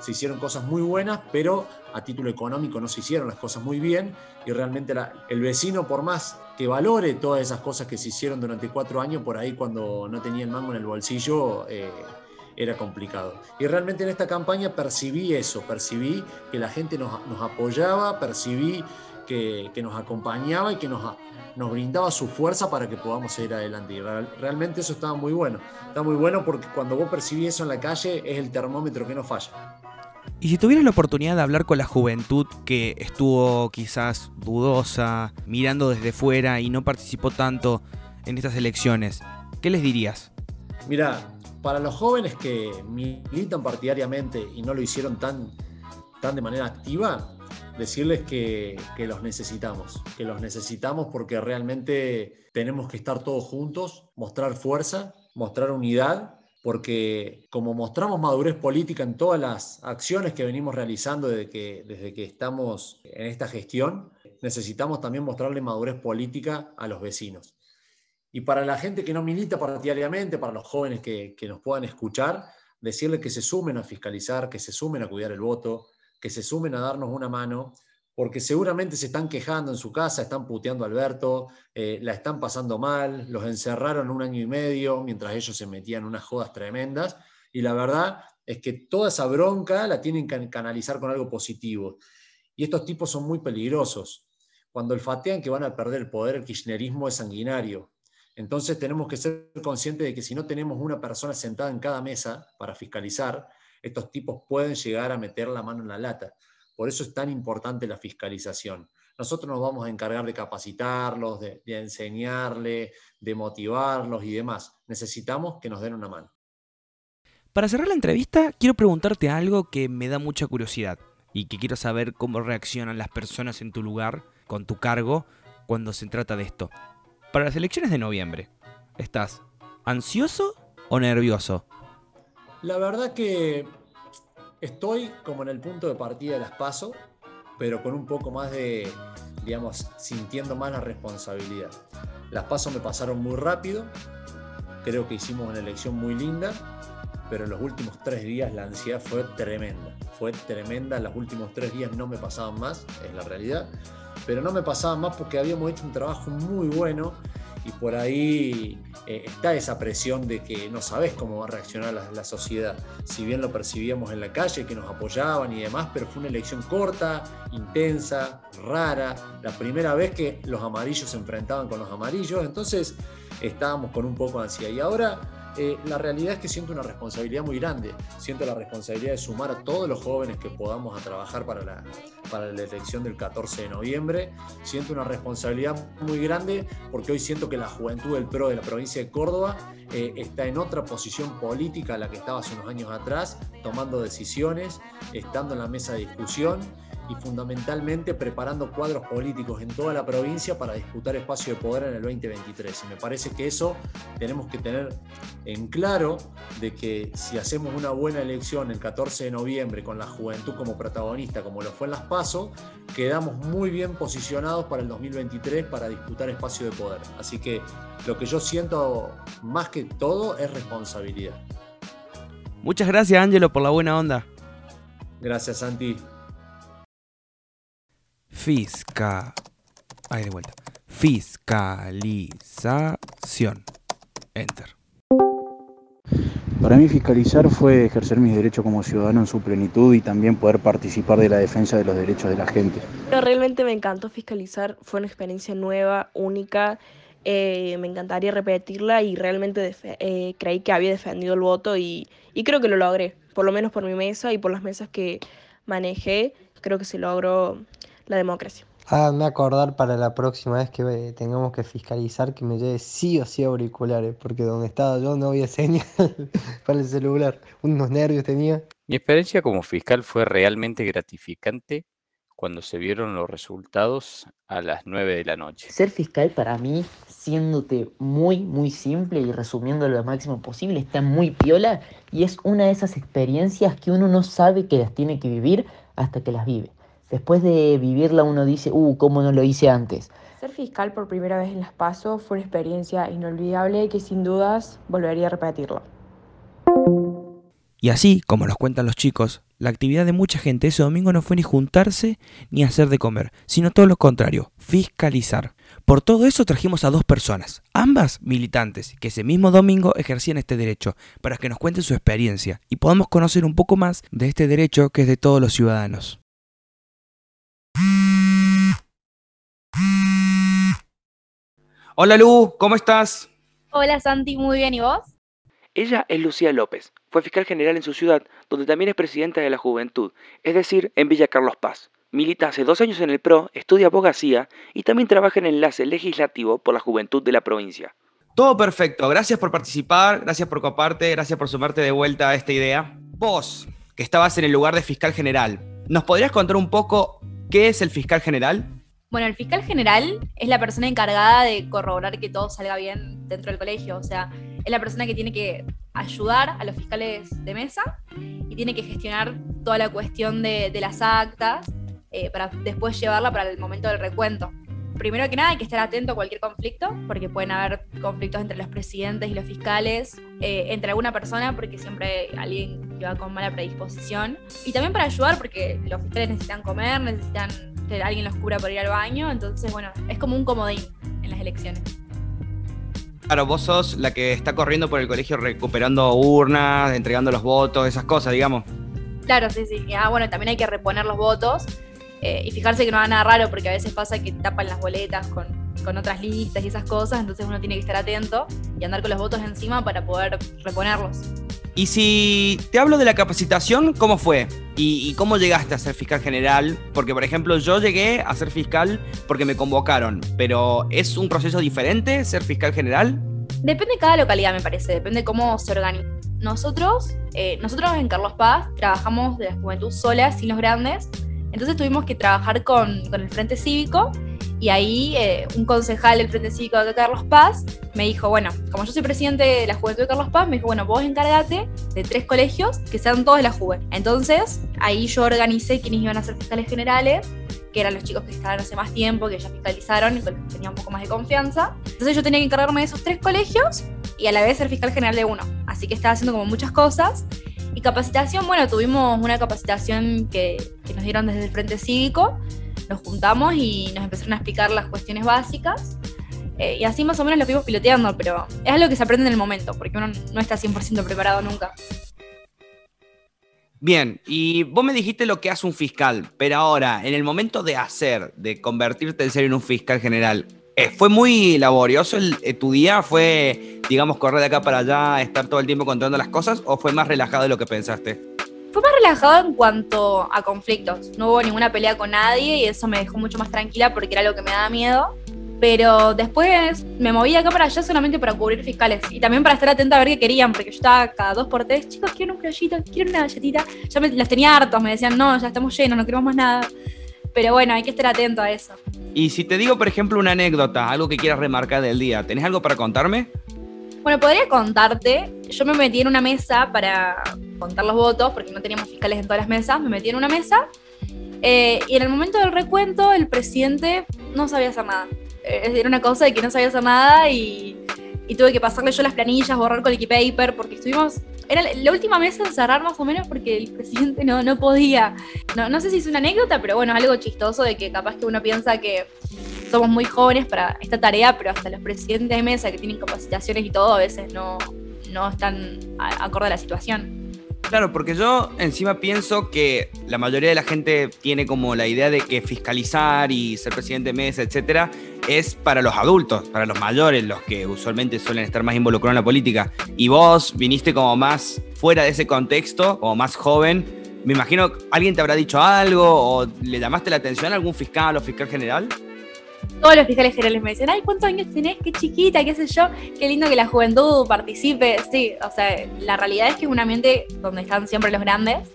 se hicieron cosas muy buenas, pero a título económico no se hicieron las cosas muy bien y realmente el vecino, por más que valore todas esas cosas que se hicieron durante cuatro años, por ahí cuando no tenía el mango en el bolsillo, eh, era complicado. Y realmente en esta campaña percibí eso, percibí que la gente nos, nos apoyaba, percibí que, que, nos acompañaba y que nos, nos brindaba su fuerza para que podamos seguir adelante. Y realmente eso estaba muy bueno. Está muy bueno porque cuando vos percibís eso en la calle es el termómetro que no falla. Y si tuvieras la oportunidad de hablar con la juventud que estuvo quizás dudosa, mirando desde fuera y no participó tanto en estas elecciones, ¿qué les dirías? Mira, para los jóvenes que militan partidariamente y no lo hicieron tan, tan de manera activa, decirles que, que, los necesitamos, que los necesitamos porque realmente tenemos que estar todos juntos, mostrar fuerza, mostrar unidad, porque como mostramos madurez política en todas las acciones que venimos realizando desde que, desde que estamos en esta gestión, necesitamos también mostrarle madurez política a los vecinos. Y para la gente que no milita partidariamente, para los jóvenes que, que nos puedan escuchar, decirle que se sumen a fiscalizar, que se sumen a cuidar el voto, que se sumen a darnos una mano, porque seguramente se están quejando en su casa, están puteando a Alberto, eh, la están pasando mal, los encerraron un año y medio mientras ellos se metían unas jodas tremendas, y la verdad es que toda esa bronca la tienen que canalizar con algo positivo. Y estos tipos son muy peligrosos. Cuando olfatean que van a perder el poder, el kirchnerismo es sanguinario. Entonces tenemos que ser conscientes de que si no tenemos una persona sentada en cada mesa para fiscalizar, estos tipos pueden llegar a meter la mano en la lata. Por eso es tan importante la fiscalización. Nosotros nos vamos a encargar de capacitarlos, de, de enseñarles, de motivarlos y demás. Necesitamos que nos den una mano. Para cerrar la entrevista, quiero preguntarte algo que me da mucha curiosidad y que quiero saber cómo reaccionan las personas en tu lugar, con tu cargo, cuando se trata de esto. Para las elecciones de noviembre, ¿estás ansioso o nervioso? La verdad que estoy como en el punto de partida de las PASO, pero con un poco más de, digamos, sintiendo más la responsabilidad. Las PASO me pasaron muy rápido, creo que hicimos una elección muy linda, pero en los últimos tres días la ansiedad fue tremenda. Fue tremenda, los últimos tres días no me pasaban más, es la realidad pero no me pasaba más porque habíamos hecho un trabajo muy bueno y por ahí eh, está esa presión de que no sabes cómo va a reaccionar la, la, sociedad. Si bien lo percibíamos en la calle, que nos apoyaban y demás, pero fue una elección corta, intensa, rara, la primera vez que los amarillos se enfrentaban con los amarillos, entonces estábamos con un poco de ansiedad. Y ahora eh, la realidad es que siento una responsabilidad muy grande. Siento la responsabilidad de sumar a todos los jóvenes que podamos a trabajar para la, para la elección del 14 de noviembre. Siento una responsabilidad muy grande porque hoy siento que la juventud del PRO de la provincia de Córdoba eh, está en otra posición política a la que estaba hace unos años atrás, tomando decisiones, estando en la mesa de discusión y fundamentalmente preparando cuadros políticos en toda la provincia para disputar espacio de poder en el 2023. Y me parece que eso tenemos que tener en claro de que si hacemos una buena elección el 14 de noviembre con la juventud como protagonista, como lo fue en las PASO, quedamos muy bien posicionados para el 2023 para disputar espacio de poder. Así que lo que yo siento más que todo es responsabilidad. Muchas gracias, Ángelo, por la buena onda. Gracias, Santi. Fisca. Ahí de vuelta. Fiscalización. Enter. Para mí fiscalizar fue ejercer mis derechos como ciudadano en su plenitud y también poder participar de la defensa de los derechos de la gente. Realmente me encantó fiscalizar, fue una experiencia nueva, única, eh, me encantaría repetirla y realmente eh, creí que había defendido el voto y, y creo que lo logré, por lo menos por mi mesa y por las mesas que manejé, creo que se logró la democracia. Háganme acordar para la próxima vez que tengamos que fiscalizar que me lleve sí o sí auriculares, porque donde estaba yo no había señal para el celular. Unos nervios tenía. Mi experiencia como fiscal fue realmente gratificante cuando se vieron los resultados a las 9 de la noche. Ser fiscal para mí, siéndote muy, muy simple y resumiéndolo lo máximo posible, está muy piola y es una de esas experiencias que uno no sabe que las tiene que vivir hasta que las vive. Después de vivirla uno dice, uh, ¿cómo no lo hice antes? Ser fiscal por primera vez en Las Paso fue una experiencia inolvidable que sin dudas volvería a repetirlo. Y así, como nos cuentan los chicos, la actividad de mucha gente ese domingo no fue ni juntarse ni hacer de comer, sino todo lo contrario, fiscalizar. Por todo eso trajimos a dos personas, ambas militantes, que ese mismo domingo ejercían este derecho, para que nos cuenten su experiencia y podamos conocer un poco más de este derecho que es de todos los ciudadanos. Hola Lu, ¿cómo estás? Hola Santi, muy bien, ¿y vos? Ella es Lucía López, fue fiscal general en su ciudad, donde también es presidenta de la Juventud, es decir, en Villa Carlos Paz. Milita hace dos años en el PRO, estudia abogacía y también trabaja en enlace legislativo por la juventud de la provincia. Todo perfecto, gracias por participar, gracias por coparte, gracias por sumarte de vuelta a esta idea. Vos, que estabas en el lugar de fiscal general, ¿nos podrías contar un poco qué es el fiscal general? Bueno, el fiscal general es la persona encargada de corroborar que todo salga bien dentro del colegio, o sea, es la persona que tiene que ayudar a los fiscales de mesa y tiene que gestionar toda la cuestión de, de las actas eh, para después llevarla para el momento del recuento. Primero que nada hay que estar atento a cualquier conflicto, porque pueden haber conflictos entre los presidentes y los fiscales, eh, entre alguna persona, porque siempre alguien que va con mala predisposición. Y también para ayudar, porque los fiscales necesitan comer, necesitan que alguien los cubra por ir al baño, entonces bueno, es como un comodín en las elecciones. Claro, vos sos la que está corriendo por el colegio recuperando urnas, entregando los votos, esas cosas, digamos. Claro, sí, sí. Ah, bueno, también hay que reponer los votos eh, y fijarse que no haga nada raro, porque a veces pasa que tapan las boletas con, con otras listas y esas cosas, entonces uno tiene que estar atento y andar con los votos encima para poder reponerlos. Y si te hablo de la capacitación, ¿cómo fue? ¿Y, ¿Y, cómo llegaste a ser fiscal general? Porque, por ejemplo, yo llegué a ser fiscal porque me convocaron, pero ¿es un proceso diferente ser fiscal general? Depende de cada localidad, me parece, depende de cómo se organiza. Nosotros, eh, nosotros en Carlos Paz trabajamos de la juventud solas, sin los grandes, entonces tuvimos que trabajar con, con el Frente Cívico y ahí eh, un concejal del Frente Cívico de Carlos Paz me dijo, bueno, como yo soy presidente de la Juventud de Carlos Paz, me dijo, bueno, vos encárgate de tres colegios que sean todos de la Juve. Entonces, ahí yo organicé quienes iban a ser fiscales generales, que eran los chicos que estaban hace más tiempo, que ya fiscalizaron y con los que tenía un poco más de confianza. Entonces yo tenía que encargarme de esos tres colegios y a la vez ser fiscal general de uno. Así que estaba haciendo como muchas cosas. Y capacitación, bueno, tuvimos una capacitación que, que nos dieron desde el Frente Cívico, nos juntamos y nos empezaron a explicar las cuestiones básicas. Eh, y así más o menos lo fuimos piloteando, pero es algo que se aprende en el momento, porque uno no está 100% preparado nunca. Bien, y vos me dijiste lo que hace un fiscal, pero ahora, en el momento de hacer, de convertirte en serio en un fiscal general, eh, ¿fue muy laborioso el, eh, tu día? ¿Fue, digamos, correr de acá para allá, estar todo el tiempo controlando las cosas? ¿O fue más relajado de lo que pensaste? Fue más relajado en cuanto a conflictos. No hubo ninguna pelea con nadie y eso me dejó mucho más tranquila porque era lo que me daba miedo. Pero después me moví acá para allá solamente para cubrir fiscales y también para estar atenta a ver qué querían, porque yo estaba cada dos por tres, chicos, quiero un criollito, quiero una galletita. Ya me, las tenía hartos, me decían, no, ya estamos llenos, no queremos más nada. Pero bueno, hay que estar atento a eso. Y si te digo, por ejemplo, una anécdota, algo que quieras remarcar del día, ¿tenés algo para contarme? Bueno, podría contarte. Yo me metí en una mesa para contar los votos, porque no teníamos fiscales en todas las mesas. Me metí en una mesa eh, y en el momento del recuento el presidente no sabía hacer nada. Eh, era una cosa de que no sabía hacer nada y, tuve que pasarle yo las planillas, borrar con el paper, porque estuvimos era la última mesa en cerrar más o menos porque el presidente no, no podía. No, no sé si es una anécdota, pero bueno, algo chistoso de que capaz que uno piensa que somos muy jóvenes para esta tarea, pero hasta los presidentes de mesa que tienen capacitaciones y todo a veces no, no están acorde a la situación. Claro, porque yo encima pienso que la mayoría de la gente tiene como la idea de que fiscalizar y ser presidente de mesa, etcétera, es para los adultos, para los mayores, los que usualmente suelen estar más involucrados en la política. Y vos viniste como más fuera de ese contexto, como más joven. Me imagino, ¿alguien te habrá dicho algo o le llamaste la atención a algún fiscal o fiscal general? Todos los fiscales generales me dicen, ay, ¿cuántos años tenés? Qué chiquita, qué sé yo, qué lindo que la juventud participe. Sí, o sea, la realidad es que es un ambiente donde están siempre los grandes.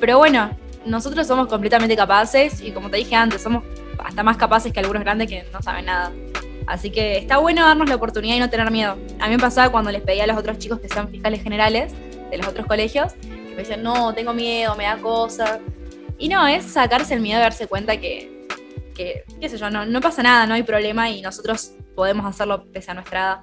Pero bueno, nosotros somos completamente capaces y como te dije antes, somos hasta más capaces que algunos grandes que no saben nada. Así que está bueno darnos la oportunidad y no tener miedo. A mí me pasaba cuando les pedía a los otros chicos que sean fiscales generales de los otros colegios, que me decían, no, tengo miedo, me da cosa. Y no, es sacarse el miedo y darse cuenta que, que qué sé yo, no, no pasa nada, no hay problema y nosotros podemos hacerlo pese a nuestra edad.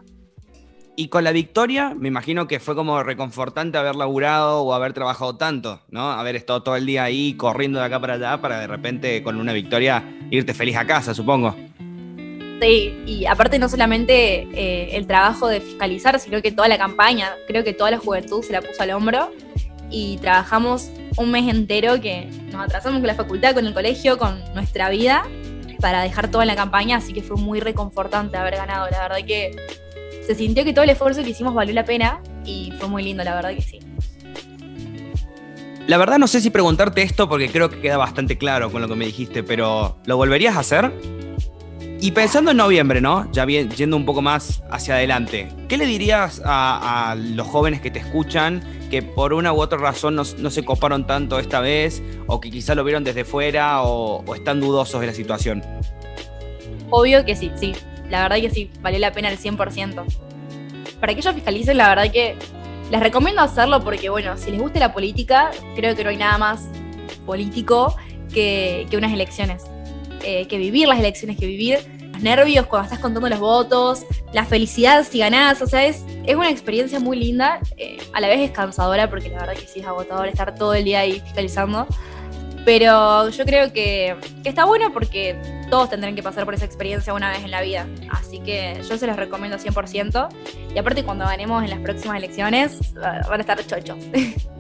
Y con la victoria, me imagino que fue como reconfortante haber laburado o haber trabajado tanto, ¿no? Haber estado todo el día ahí corriendo de acá para allá para de repente con una victoria irte feliz a casa, supongo. Sí, y aparte no solamente eh, el trabajo de fiscalizar, sino que toda la campaña, creo que toda la juventud se la puso al hombro y trabajamos un mes entero que nos atrasamos con la facultad, con el colegio, con nuestra vida para dejar toda la campaña, así que fue muy reconfortante haber ganado, la verdad que se sintió que todo el esfuerzo que hicimos valió la pena y fue muy lindo, la verdad que sí. La verdad no sé si preguntarte esto porque creo que queda bastante claro con lo que me dijiste, pero ¿lo volverías a hacer? Y pensando en noviembre, ¿no? Ya bien, yendo un poco más hacia adelante, ¿qué le dirías a, a los jóvenes que te escuchan que por una u otra razón no, se coparon tanto esta vez o que quizá lo vieron desde fuera o, están dudosos de la situación? Obvio que sí, sí. La verdad que sí, valió la pena el 100%. Para que ellos fiscalicen, la verdad que les recomiendo hacerlo porque, bueno, si les gusta la política, creo que no hay nada más político que, unas elecciones. Eh, que vivir las elecciones, que vivir nervios cuando estás contando los votos, la felicidad si ganás, o sea, es, es una experiencia muy linda, eh, a la vez es cansadora porque la verdad que sí es agotador estar todo el día ahí fiscalizando, pero yo creo que, que, está bueno porque todos tendrán que pasar por esa experiencia una vez en la vida. Así que yo se los recomiendo 100%. Y aparte cuando ganemos en las próximas elecciones, van a estar chochos.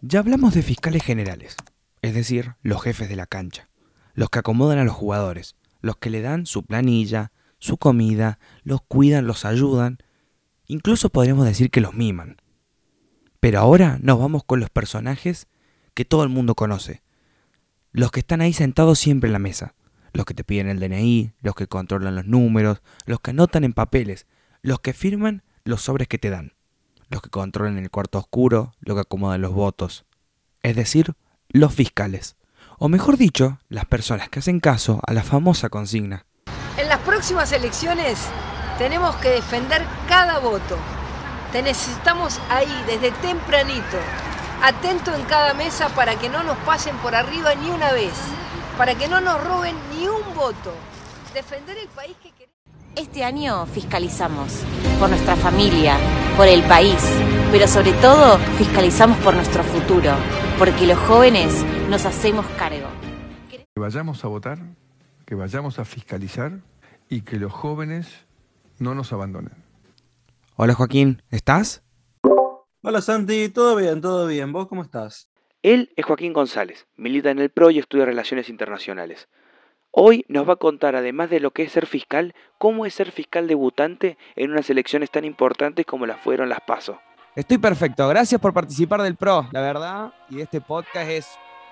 Ya hablamos de fiscales generales, es decir, los jefes de la cancha, los que acomodan a los jugadores, los que le dan su planilla, su comida, los cuidan, los ayudan, incluso podríamos decir que los miman. Pero ahora nos vamos con los personajes que todo el mundo conoce, los que están ahí sentados siempre en la mesa, los que te piden el DNI, los que controlan los números, los que anotan en papeles, los que firman los sobres que te dan, los que controlan el cuarto oscuro, los que acomodan los votos, es decir, los fiscales, o mejor dicho, las personas que hacen caso a la famosa consigna. En las próximas elecciones tenemos que defender cada voto. Te necesitamos ahí desde tempranito, atento en cada mesa para que no nos pasen por arriba ni una vez, para que no nos roben ni un voto. Defender el país que. Este año fiscalizamos por nuestra familia, por el país, pero sobre todo fiscalizamos por nuestro futuro, porque los jóvenes nos hacemos cargo. Que vayamos a votar, que vayamos a fiscalizar y que los jóvenes no nos abandonen. Hola Joaquín, ¿estás? Hola Santi, todo bien, todo bien. ¿Vos cómo estás? Él es Joaquín González, milita en el PRO y estudia Relaciones Internacionales. Hoy nos va a contar, además de lo que es ser fiscal, cómo es ser fiscal debutante en unas elecciones tan importantes como las fueron las PASO. Estoy perfecto, gracias por participar del PRO, la verdad, y de este podcast es,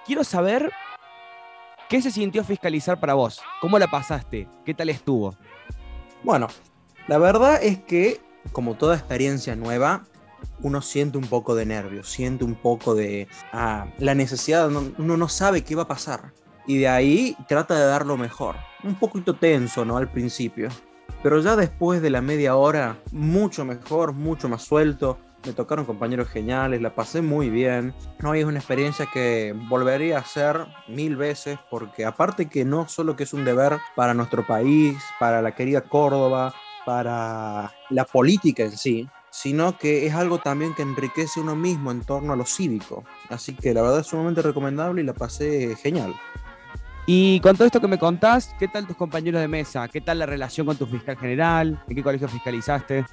quiero saber qué se sintió fiscalizar para vos, cómo la pasaste, qué tal estuvo. Bueno, la verdad es que, como toda experiencia nueva, uno siente un poco de nervios, siente un poco de ah, la necesidad, uno no sabe qué va a pasar. Y de ahí trata de dar lo mejor. Un poquito tenso, ¿no? Al principio. Pero ya después de la media hora, mucho mejor, mucho más suelto. Me tocaron compañeros geniales, la pasé muy bien. No, es una experiencia que volvería a hacer mil veces porque aparte que no solo que es un deber para nuestro país, para la querida Córdoba, para la política en sí, sino que es algo también que enriquece uno mismo en torno a lo cívico. Así que la verdad es sumamente recomendable y la pasé genial. Y con todo esto que me contás, ¿qué tal tus compañeros de mesa? ¿Qué tal la relación con tu fiscal general? ¿En qué colegio fiscalizaste?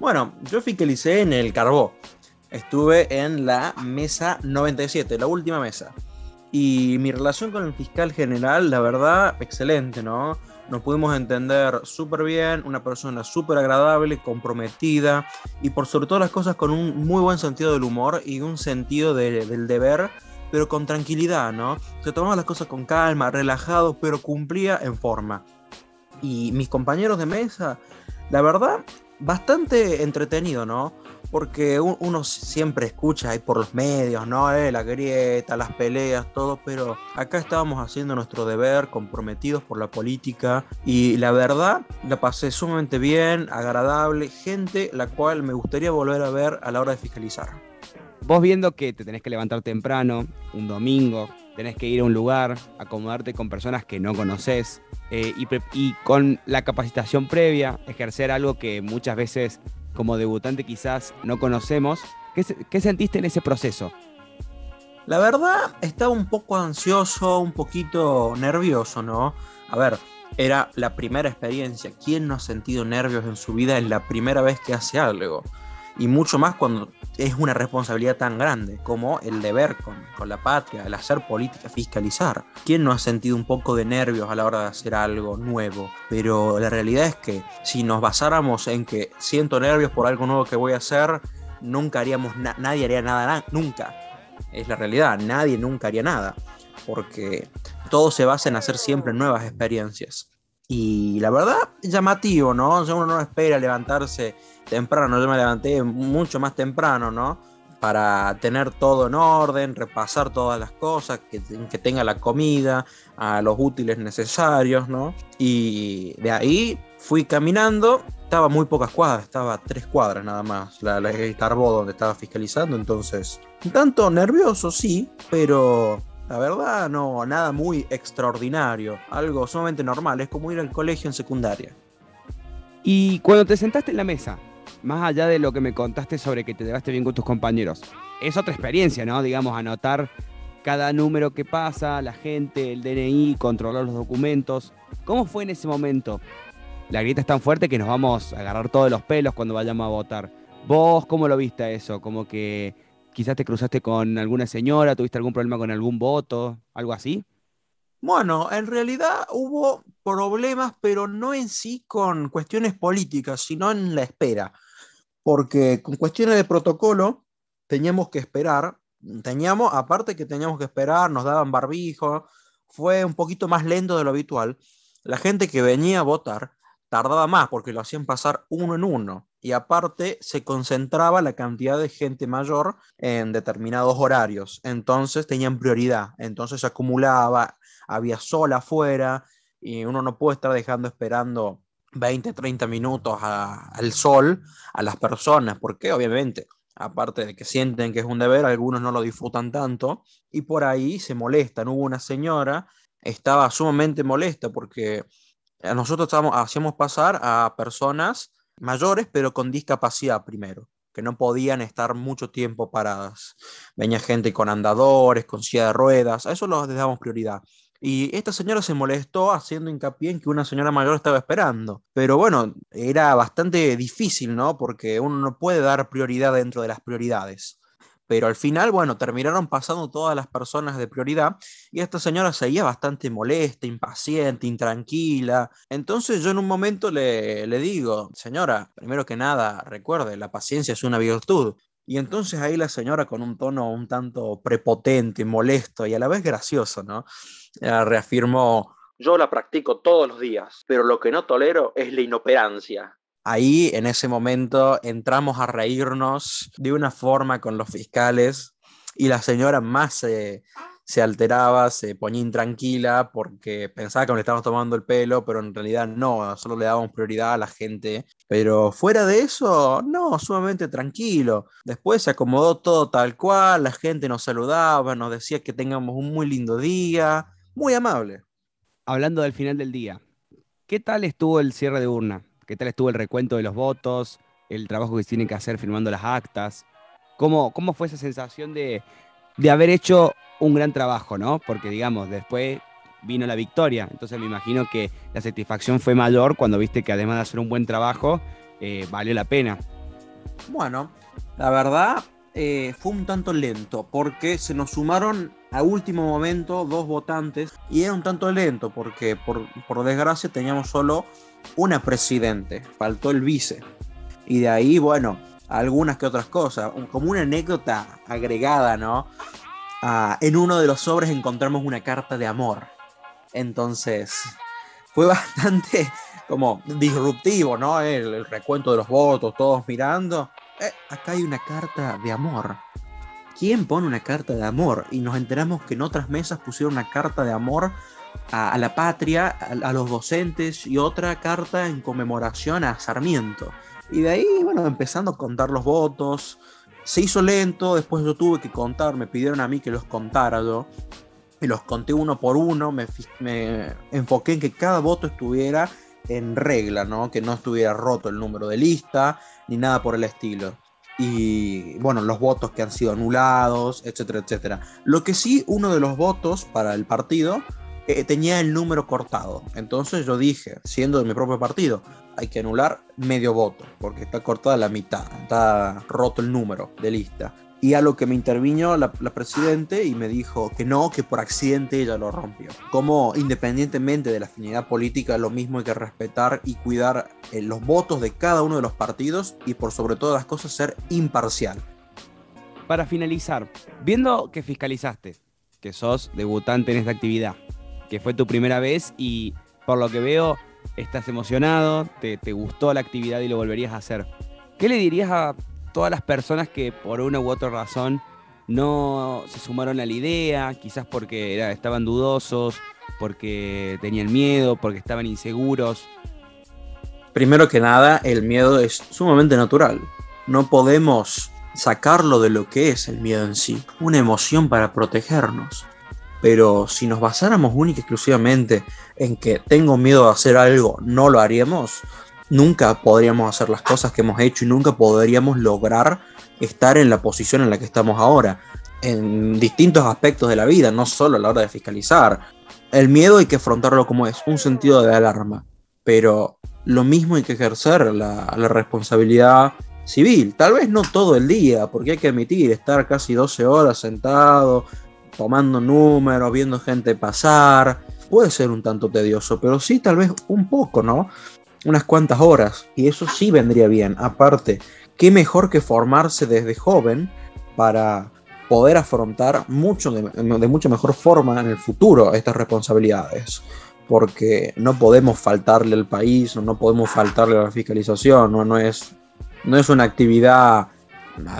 Bueno, yo fiscalicé en el Carbó. Estuve en la mesa 97, la última mesa. Y mi relación con el fiscal general, la verdad, excelente, ¿no? Nos pudimos entender súper bien, una persona súper agradable, comprometida y por sobre todas las cosas con un muy buen sentido del humor y un sentido de, del deber pero con tranquilidad, ¿no? Se tomaba las cosas con calma, relajado, pero cumplía en forma. y mis compañeros de mesa, la verdad, bastante entretenido, ¿no? Porque uno siempre escucha ahí por los medios, ¿no? Eh, la grieta, las peleas, todo, pero acá estábamos haciendo nuestro deber, comprometidos por la política, y la verdad, la pasé sumamente bien, agradable, gente la cual me gustaría volver a ver a la hora de fiscalizar. Vos viendo que te tenés que levantar temprano, un domingo, tenés que ir a un lugar, acomodarte con personas que no conoces eh, y, con la capacitación previa, ejercer algo que muchas veces como debutante quizás no conocemos. ¿Qué, ¿Qué, sentiste en ese proceso? La verdad, estaba un poco ansioso, un poquito nervioso, ¿no? A ver, era la primera experiencia. ¿Quién no ha sentido nervios en su vida en la primera vez que hace algo? y mucho más cuando es una responsabilidad tan grande como el deber con, con, la patria, el hacer política, fiscalizar. ¿Quién no ha sentido un poco de nervios a la hora de hacer algo nuevo? Pero la realidad es que si nos basáramos en que siento nervios por algo nuevo que voy a hacer, nunca haríamos, nadie haría nada, nunca. Es la realidad, nadie nunca haría nada. Porque todo se basa en hacer siempre nuevas experiencias. Y la verdad, llamativo, ¿no? uno no espera levantarse temprano, yo me levanté mucho más temprano, ¿no? Para tener todo en orden, repasar todas las cosas, que, que tenga la comida, a los útiles necesarios, ¿no? Y de ahí fui caminando, estaba muy pocas cuadras, estaba tres cuadras nada más, la, la Starbo donde estaba fiscalizando, entonces, un tanto nervioso, sí, pero la verdad, no, nada muy extraordinario, algo sumamente normal, es como ir al colegio en secundaria. Y cuando te sentaste en la mesa, más allá de lo que me contaste sobre que te llevaste bien con tus compañeros, es otra experiencia, ¿no? Digamos, anotar cada número que pasa, la gente, el DNI, controlar los documentos. ¿Cómo fue en ese momento? La grieta es tan fuerte que nos vamos a agarrar todos los pelos cuando vayamos a votar. ¿Vos cómo lo viste eso? Como que quizás te cruzaste con alguna señora, tuviste algún problema con algún voto, algo así. Bueno, en realidad hubo problemas, pero no en sí con cuestiones políticas, sino en la espera. Porque con cuestiones de protocolo teníamos que esperar, teníamos, aparte que teníamos que esperar, nos daban barbijo, fue un poquito más lento de lo habitual. La gente que venía a votar tardaba más porque lo hacían pasar uno en uno y aparte se concentraba la cantidad de gente mayor en determinados horarios, entonces tenían prioridad, entonces se acumulaba, había sol afuera y uno no puede estar dejando esperando 20, 30 minutos al sol a las personas, porque obviamente, aparte de que sienten que es un deber, algunos no lo disfrutan tanto y por ahí se molestan. Hubo una señora, estaba sumamente molesta porque nosotros hacíamos pasar a personas mayores, pero con discapacidad primero, que no podían estar mucho tiempo paradas. Venía gente con andadores, con silla de ruedas, a eso les damos prioridad. Y esta señora se molestó haciendo hincapié en que una señora mayor estaba esperando. Pero bueno, era bastante difícil, ¿no? Porque uno no puede dar prioridad dentro de las prioridades. Pero al final, bueno, terminaron pasando todas las personas de prioridad y esta señora seguía bastante molesta, impaciente, intranquila. Entonces yo en un momento le, le digo, señora, primero que nada, recuerde, la paciencia es una virtud. Y entonces ahí la señora con un tono un tanto prepotente, molesto y a la vez gracioso, ¿no? reafirmó, yo la practico todos los días, pero lo que no tolero es la inoperancia ahí en ese momento entramos a reírnos de una forma con los fiscales y la señora más se, alteraba, se ponía intranquila porque pensaba que le estábamos tomando el pelo, pero en realidad no, solo le dábamos prioridad a la gente. Pero fuera de eso, no, sumamente tranquilo. Después se acomodó todo tal cual, la gente nos saludaba, nos decía que tengamos un muy lindo día, muy amable. Hablando del final del día, ¿qué tal estuvo el cierre de urna? ¿Qué tal estuvo el recuento de los votos? El trabajo que se tiene que hacer firmando las actas. ¿Cómo, cómo fue esa sensación de, de haber hecho un gran trabajo, ¿no? Porque, digamos, después vino la victoria. Entonces me imagino que la satisfacción fue mayor cuando viste que además de hacer un buen trabajo, eh, valió la pena. Bueno, la verdad eh, fue un tanto lento porque se nos sumaron a último momento dos votantes y era un tanto lento porque por, por desgracia teníamos solo una presidente, faltó el vice. Y de ahí, bueno, algunas que otras cosas, como una anécdota agregada, ¿no? Ah, en uno de los sobres encontramos una carta de amor. Entonces, fue bastante, como disruptivo, ¿no? El, el recuento de los votos, todos mirando. Eh, acá hay una carta de amor. ¿Quién pone una carta de amor? Y nos enteramos que en otras mesas pusieron una carta de amor a, la patria, a, los docentes y otra carta en conmemoración a Sarmiento. Y de ahí, bueno, empezando a contar los votos. Se hizo lento, después yo tuve que contar, me pidieron a mí que los contara yo. Y los conté uno por uno, me enfoqué en que cada voto estuviera en regla, ¿no? Que no estuviera roto el número de lista, ni nada por el estilo. Y bueno, los votos que han sido anulados, etcétera, etcétera. Lo que sí, uno de los votos para el partido eh, tenía el número cortado. Entonces yo dije, siendo de mi propio partido, hay que anular medio voto, porque está cortada la mitad, está roto el número de lista. Y a lo que me intervino la, la presidente y me dijo que no, que por accidente ella lo rompió. Como independientemente de la afinidad política, lo mismo hay que respetar y cuidar eh, los votos de cada uno de los partidos y por sobre todas las cosas ser imparcial. Para finalizar, viendo que fiscalizaste, que sos debutante en esta actividad, que fue tu primera vez y por lo que veo estás emocionado, te, gustó la actividad y lo volverías a hacer. ¿Qué le dirías a todas las personas que por una u otra razón no se sumaron a la idea, quizás porque estaban dudosos, porque tenían miedo, porque estaban inseguros? Primero que nada, el miedo es sumamente natural. No podemos sacarlo de lo que es el miedo en sí, una emoción para protegernos. Pero si nos basáramos única y exclusivamente en que tengo miedo de hacer algo, no lo haríamos, nunca podríamos hacer las cosas que hemos hecho y nunca podríamos lograr estar en la posición en la que estamos ahora, en distintos aspectos de la vida, no solo a la hora de fiscalizar. El miedo hay que afrontarlo como es, un sentido de alarma, pero lo mismo hay que ejercer la, responsabilidad civil, tal vez no todo el día, porque hay que admitir, estar casi 12 horas sentado, tomando números, viendo gente pasar, puede ser un tanto tedioso, pero sí tal vez un poco, ¿no? Unas cuantas horas, y eso sí vendría bien. Aparte, qué mejor que formarse desde joven para poder afrontar mucho de, de mucha mejor forma en el futuro estas responsabilidades. Porque no podemos faltarle al país, no podemos faltarle a la fiscalización, no, no, es, no es una actividad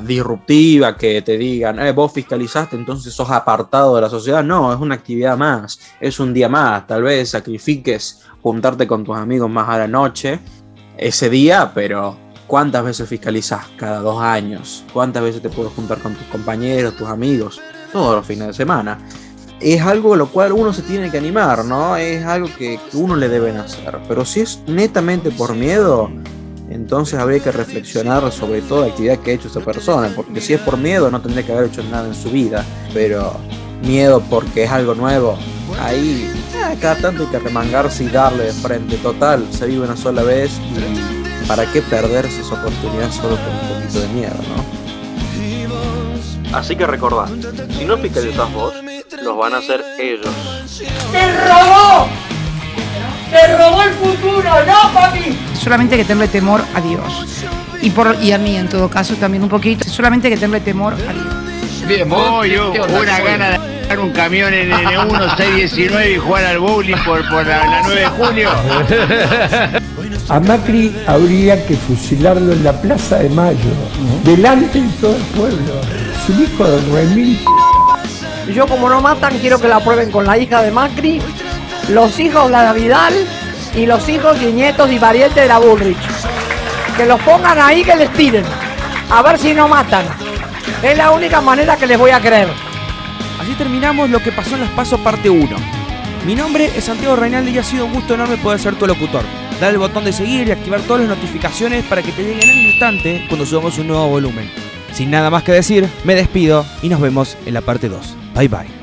disruptiva que te digan, eh, vos fiscalizaste, entonces sos apartado de la sociedad. No, es una actividad más, es un día más. Tal vez sacrifiques juntarte con tus amigos más a la noche ese día, pero ¿cuántas veces fiscalizás? Cada dos años. ¿Cuántas veces te puedes juntar con tus compañeros, tus amigos? Todos los fines de semana. Es algo a lo cual uno se tiene que animar, ¿no? Es algo que, que uno le deben hacer. Pero si es netamente por miedo, entonces habría que reflexionar sobre toda la actividad que ha hecho esa persona, porque si es por miedo no tendría que haber hecho nada en su vida, pero miedo porque es algo nuevo, ahí eh, cada tanto hay que remangarse y darle de frente, total, se vive una sola vez y para qué perderse esa oportunidad solo por un poquito de miedo, ¿no? Así que recordad, si no fiscalizás vos, los van a hacer ellos. ¡Te robó! ¡Te robó el futuro! ¡No, papi! Solamente que tenerle temor a Dios. Y, por, y a mí, en todo caso, también un poquito. Solamente que tenerle temor a Dios. Bien, voy yo, una gana de dar un camión en N1 619 y jugar al bowling por, por la, la 9 de julio. A Macri habría que fusilarlo en la Plaza de Mayo, delante de todo el pueblo. Es un hijo de Remil. Yo como no matan, quiero que la prueben con la hija de Macri, los hijos de la Vidal y los hijos y nietos y parientes de la Bullrich. Que los pongan ahí, que les tiren. A ver si no matan. Es la única manera que les voy a creer. Así terminamos lo que pasó en las pasos parte 1. Mi nombre es Santiago Reinaldi y ha sido un gusto enorme poder ser tu locutor. Dale el botón de seguir y activar todas las notificaciones para que te lleguen en el instante cuando subamos un nuevo volumen. Sin nada más que decir, me despido y nos vemos en la parte 2. Bye bye.